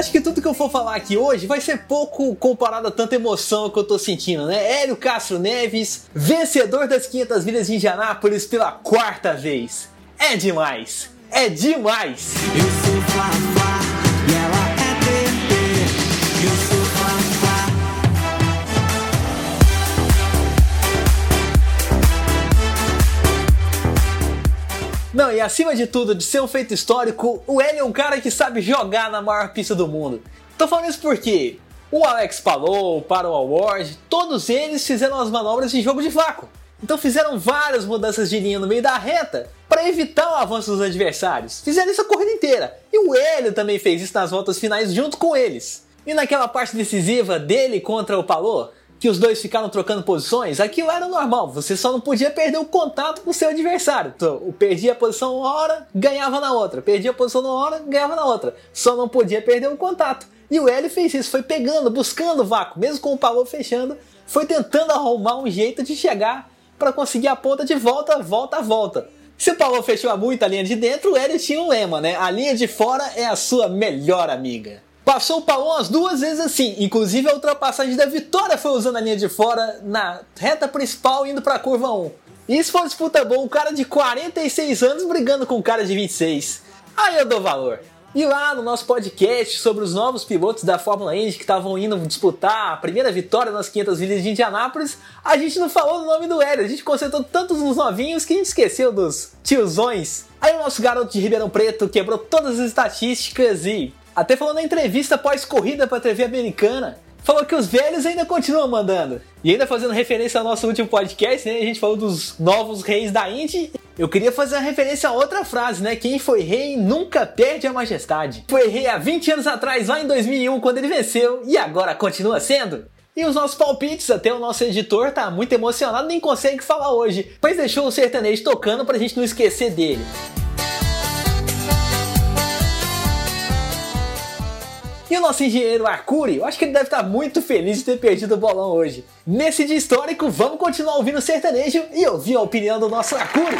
Acho que tudo que eu for falar aqui hoje vai ser pouco comparado a tanta emoção que eu tô sentindo, né? Hélio Castro Neves, vencedor das 500 milhas de Indianápolis pela quarta vez. É demais, é demais! Eu sou Não, e acima de tudo, de ser um feito histórico, o Hélio é um cara que sabe jogar na maior pista do mundo. Tô falando isso porque o Alex Palou, o Award, todos eles fizeram as manobras em jogo de vácuo. Então fizeram várias mudanças de linha no meio da reta para evitar o avanço dos adversários. Fizeram isso a corrida inteira. E o Hélio também fez isso nas voltas finais junto com eles. E naquela parte decisiva dele contra o Palou, que os dois ficaram trocando posições, aquilo era normal, você só não podia perder o contato com o seu adversário. Então, perdia a posição uma hora, ganhava na outra. Perdia a posição uma hora, ganhava na outra. Só não podia perder o contato. E o Hélio fez isso, foi pegando, buscando o vácuo, mesmo com o Palou fechando, foi tentando arrumar um jeito de chegar para conseguir a ponta de volta, volta, volta. Se o Palou fechou muito a linha de dentro, o Hélio tinha um lema, né? A linha de fora é a sua melhor amiga. Passou o Palon as duas vezes assim, inclusive a ultrapassagem da vitória foi usando a linha de fora na reta principal indo para a curva 1. Isso foi uma disputa boa, um cara de 46 anos brigando com um cara de 26. Aí eu dou valor. E lá no nosso podcast sobre os novos pilotos da Fórmula Indy que estavam indo disputar a primeira vitória nas 500 milhas de Indianápolis, a gente não falou o nome do Hélio, a gente concentrou tanto nos novinhos que a gente esqueceu dos tiozões. Aí o nosso garoto de Ribeirão Preto quebrou todas as estatísticas e até falou na entrevista pós-corrida para a TV americana, falou que os velhos ainda continuam mandando. E ainda fazendo referência ao nosso último podcast, né? A gente falou dos novos reis da Indy. Eu queria fazer uma referência a outra frase, né? Quem foi rei nunca perde a majestade. Foi rei há 20 anos atrás, lá em 2001, quando ele venceu, e agora continua sendo. E os nossos palpites, até o nosso editor tá muito emocionado, nem consegue falar hoje, mas deixou o sertanejo tocando pra gente não esquecer dele. E o nosso engenheiro Arcuri, eu acho que ele deve estar muito feliz de ter perdido o bolão hoje. Nesse dia histórico, vamos continuar ouvindo o sertanejo e ouvir a opinião do nosso Arcuri.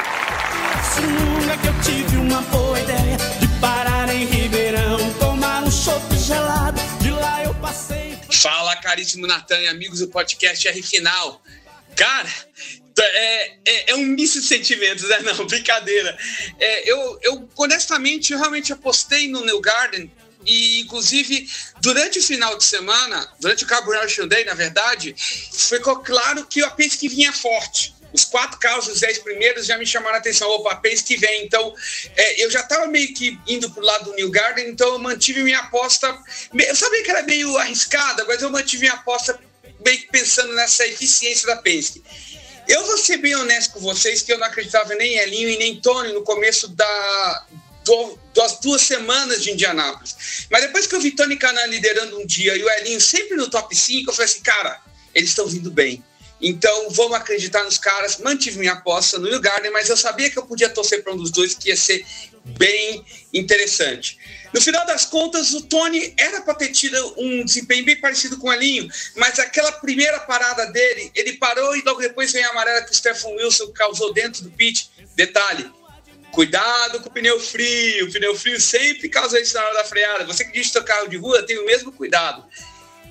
Que eu tive uma boa ideia de parar em Ribeirão, tomar um chopp gelado. De lá eu passei. Fala, caríssimo Natan e amigos do podcast R Final. Cara, é, é, é um misto de sentimentos, né? Não, brincadeira. É, eu, eu, honestamente, eu realmente apostei no New Garden e, inclusive, durante o final de semana, durante o Carburation Day, na verdade, ficou claro que a Penske vinha forte. Os quatro carros, os dez primeiros, já me chamaram a atenção. Opa, Penske vem. Então, é, eu já estava meio que indo para o lado do New Garden, então eu mantive minha aposta. Eu sabia que era meio arriscada, mas eu mantive minha aposta meio que pensando nessa eficiência da Penske. Eu vou ser bem honesto com vocês que eu não acreditava nem em Elinho e nem Tony no começo da, do, das duas semanas de Indianápolis. Mas depois que eu vi Tony Canan liderando um dia e o Elinho sempre no top 5, eu falei assim, cara, eles estão vindo bem. Então vamos acreditar nos caras. Mantive minha aposta no New Garden, mas eu sabia que eu podia torcer para um dos dois que ia ser bem interessante. No final das contas, o Tony era para ter tido um desempenho bem parecido com o Elinho, mas aquela primeira parada dele, ele parou e logo depois vem a amarela que o Stephen Wilson causou dentro do pit. Detalhe, Cuidado com o pneu frio. O pneu frio sempre causa isso na hora da freada. Você que diz que carro de rua tem o mesmo cuidado.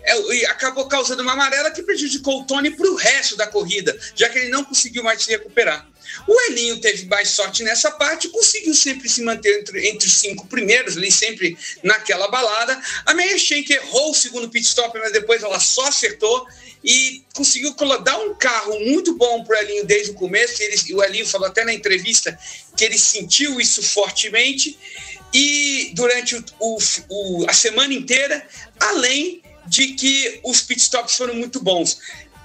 É, e acabou causando uma amarela que prejudicou o Tony para o resto da corrida, já que ele não conseguiu mais se recuperar. O Elinho teve mais sorte nessa parte, conseguiu sempre se manter entre, entre os cinco primeiros, ali sempre naquela balada. A Meia Schenck errou o segundo pit stop, mas depois ela só acertou e conseguiu dar um carro muito bom para o Elinho desde o começo. Ele, o Elinho falou até na entrevista que ele sentiu isso fortemente e durante o, o, o, a semana inteira, além de que os pitstops foram muito bons.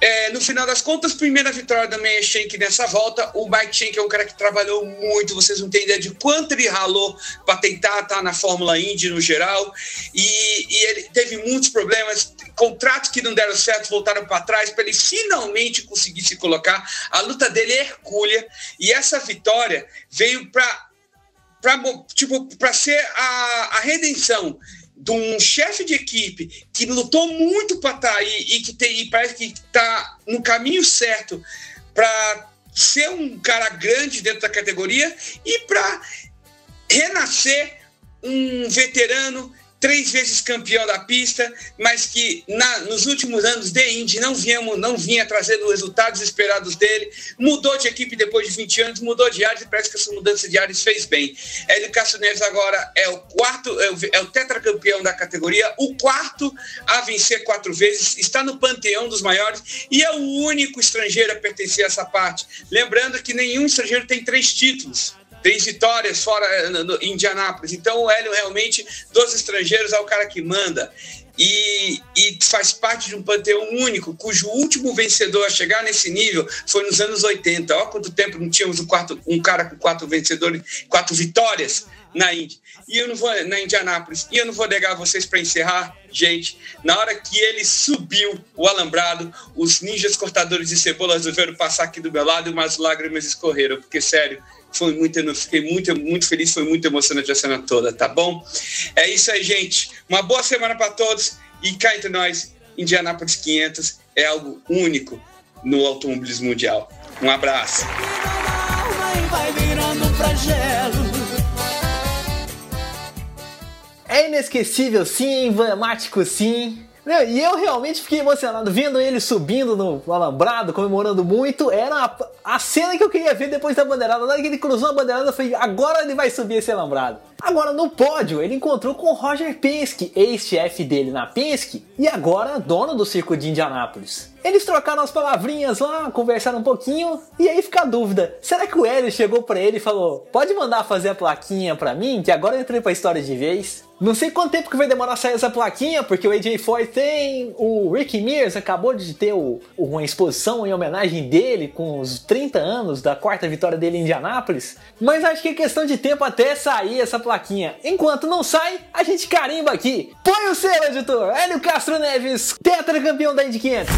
É, no final das contas, primeira vitória da Meia Shank nessa volta. O Mike Shank é um cara que trabalhou muito, vocês não têm ideia de quanto ele ralou para tentar estar na Fórmula Indy no geral. E, e ele teve muitos problemas, contratos que não deram certo voltaram para trás para ele finalmente conseguir se colocar. A luta dele é hercúlea e essa vitória veio para para tipo, ser a, a redenção de um chefe de equipe que lutou muito para estar tá aí e que tem, e parece que está no caminho certo para ser um cara grande dentro da categoria e para renascer um veterano três vezes campeão da pista, mas que na, nos últimos anos de Indy não, viemos, não vinha trazendo os resultados esperados dele, mudou de equipe depois de 20 anos, mudou de áreas e parece que essa mudança de áreas fez bem. Hélio Castro Neves agora é o quarto, é o, é o tetracampeão da categoria, o quarto a vencer quatro vezes, está no panteão dos maiores e é o único estrangeiro a pertencer a essa parte. Lembrando que nenhum estrangeiro tem três títulos três vitórias fora eh, no, Indianápolis. Então o Hélio realmente, dos estrangeiros, é o cara que manda. E, e, faz parte de um panteão único, cujo último vencedor a chegar nesse nível foi nos anos 80. Olha quanto tempo não tínhamos um, quarto, um cara com quatro vencedores, quatro vitórias na Índia. E eu não vou na Indianápolis. E eu não vou negar vocês para encerrar, gente. Na hora que ele subiu o alambrado, os ninjas cortadores de cebolas resolveram passar aqui do meu lado e umas lágrimas escorreram, porque sério, foi muito, fiquei muito, muito feliz, foi muito emocionante a cena toda, tá bom? É isso aí, gente. Uma boa semana para todos e cá entre nós, Indianápolis 500 é algo único no automobilismo mundial. Um abraço. É inesquecível sim, emblemático sim. E eu realmente fiquei emocionado vendo ele subindo no alambrado, comemorando muito. Era a, a cena que eu queria ver depois da bandeirada. Na hora que ele cruzou a bandeirada, eu falei: agora ele vai subir esse alambrado. Agora no pódio, ele encontrou com Roger Penske, ex-chefe dele na Penske e agora dono do circo de Indianápolis. Eles trocaram as palavrinhas lá, conversaram um pouquinho e aí fica a dúvida: será que o Hélio chegou para ele e falou: pode mandar fazer a plaquinha para mim, que agora eu entrei pra história de vez? Não sei quanto tempo que vai demorar sair essa plaquinha, porque o AJ Foy tem, o Ricky Mears acabou de ter o, uma exposição em homenagem dele com os 30 anos da quarta vitória dele em Indianápolis, mas acho que é questão de tempo até sair essa plaquinha plaquinha. Enquanto não sai, a gente carimba aqui. Põe o selo, editor. Hélio Castro Neves, tetracampeão da Indy 500.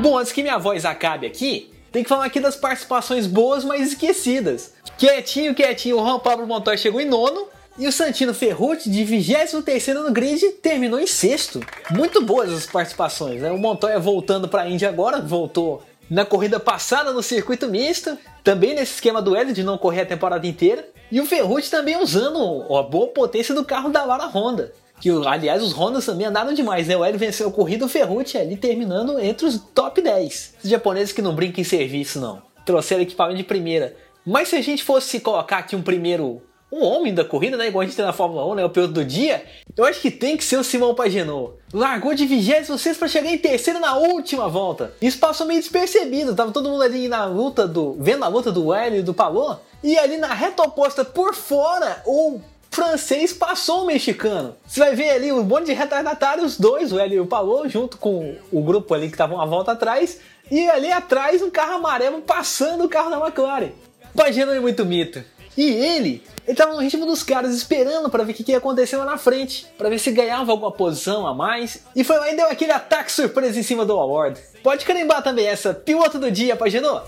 Bom, antes que minha voz acabe aqui, tem que falar aqui das participações boas, mas esquecidas. Quietinho, quietinho, o Juan Pablo Montoya chegou em nono. E o Santino Ferrucci, de 23 no grid, terminou em sexto. Muito boas as participações, né? O Montoya voltando para a Índia agora, voltou na corrida passada no circuito misto, também nesse esquema do Hélio de não correr a temporada inteira, e o Ferrucci também usando a boa potência do carro da Lara Honda. Que, aliás, os Hondas também andaram demais, né? O Hélio venceu a corrida, o Ferrucci ali terminando entre os top 10. Os japoneses que não brincam em serviço, não. Trouxeram equipamento de primeira. Mas se a gente fosse colocar aqui um primeiro um homem da corrida, né? Igual a gente tem na Fórmula 1, né? O piloto do dia. Eu acho que tem que ser o Simão Pagenaud. Largou de 26 para chegar em terceiro na última volta. Isso passou meio despercebido. Tava todo mundo ali na luta do. vendo a luta do Hélio e do Palô. E ali na reta oposta por fora, o francês passou o mexicano. Você vai ver ali um monte de retardatários, os dois, o Hélio e o Palô, junto com o grupo ali que estavam uma volta atrás. E ali atrás um carro amarelo passando o carro da McLaren. Pagenaud é muito mito. E ele, ele tava no ritmo dos caras, esperando para ver o que, que ia acontecer lá na frente, para ver se ganhava alguma posição a mais. E foi lá e deu aquele ataque surpresa em cima do Award. Pode carimbar também essa, piloto do dia, Paginô.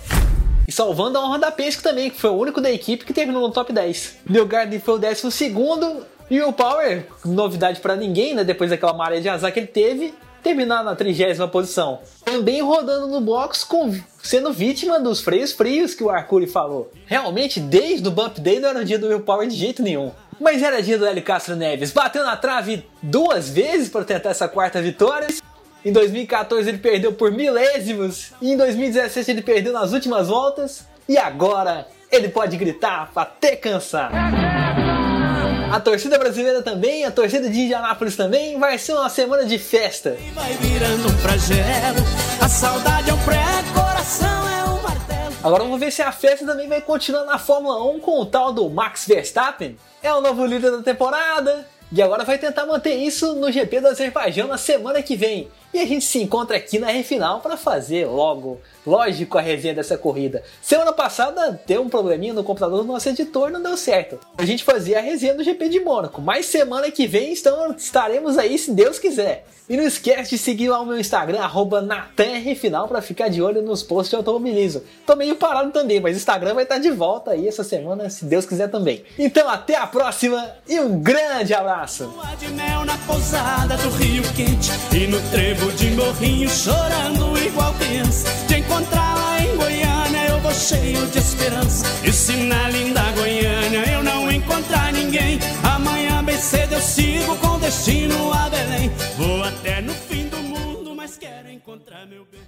E salvando a honra da Penske também, que foi o único da equipe que terminou no top 10. Neil Gardner foi o décimo segundo, e o Power, novidade para ninguém, né? Depois daquela maré de azar que ele teve, terminar na trigésima posição. Também rodando no box, com, sendo vítima dos freios frios que o Arcuri falou. Realmente, desde o Bump Day não era o dia do Will Power de jeito nenhum. Mas era dia do Hélio Castro Neves. Bateu na trave duas vezes para tentar essa quarta vitória. Em 2014 ele perdeu por milésimos. E em 2017 ele perdeu nas últimas voltas. E agora ele pode gritar até cansar. A torcida brasileira também, a torcida de Indianápolis também, vai ser uma semana de festa. É é. Agora vamos ver se a festa também vai continuar na Fórmula 1 com o tal do Max Verstappen. É o novo líder da temporada, E agora vai tentar manter isso no GP do Azerbaijão na semana que vem. E a gente se encontra aqui na R-Final para fazer logo, lógico, a resenha dessa corrida. Semana passada deu um probleminha no computador do nosso editor, não deu certo. A gente fazia a resenha do GP de Mônaco, mas semana que vem então, estaremos aí se Deus quiser. E não esquece de seguir lá o meu Instagram, NatanRFinal, para ficar de olho nos posts de automobilismo. Tô meio parado também, mas o Instagram vai estar de volta aí essa semana, se Deus quiser também. Então até a próxima e um grande abraço! De morrinho chorando igual criança. De encontrá-la em Goiânia eu vou cheio de esperança. E se na linda Goiânia eu não encontrar ninguém Amanhã bem cedo eu sigo com destino a Belém. Vou até no fim do mundo, mas quero encontrar meu bem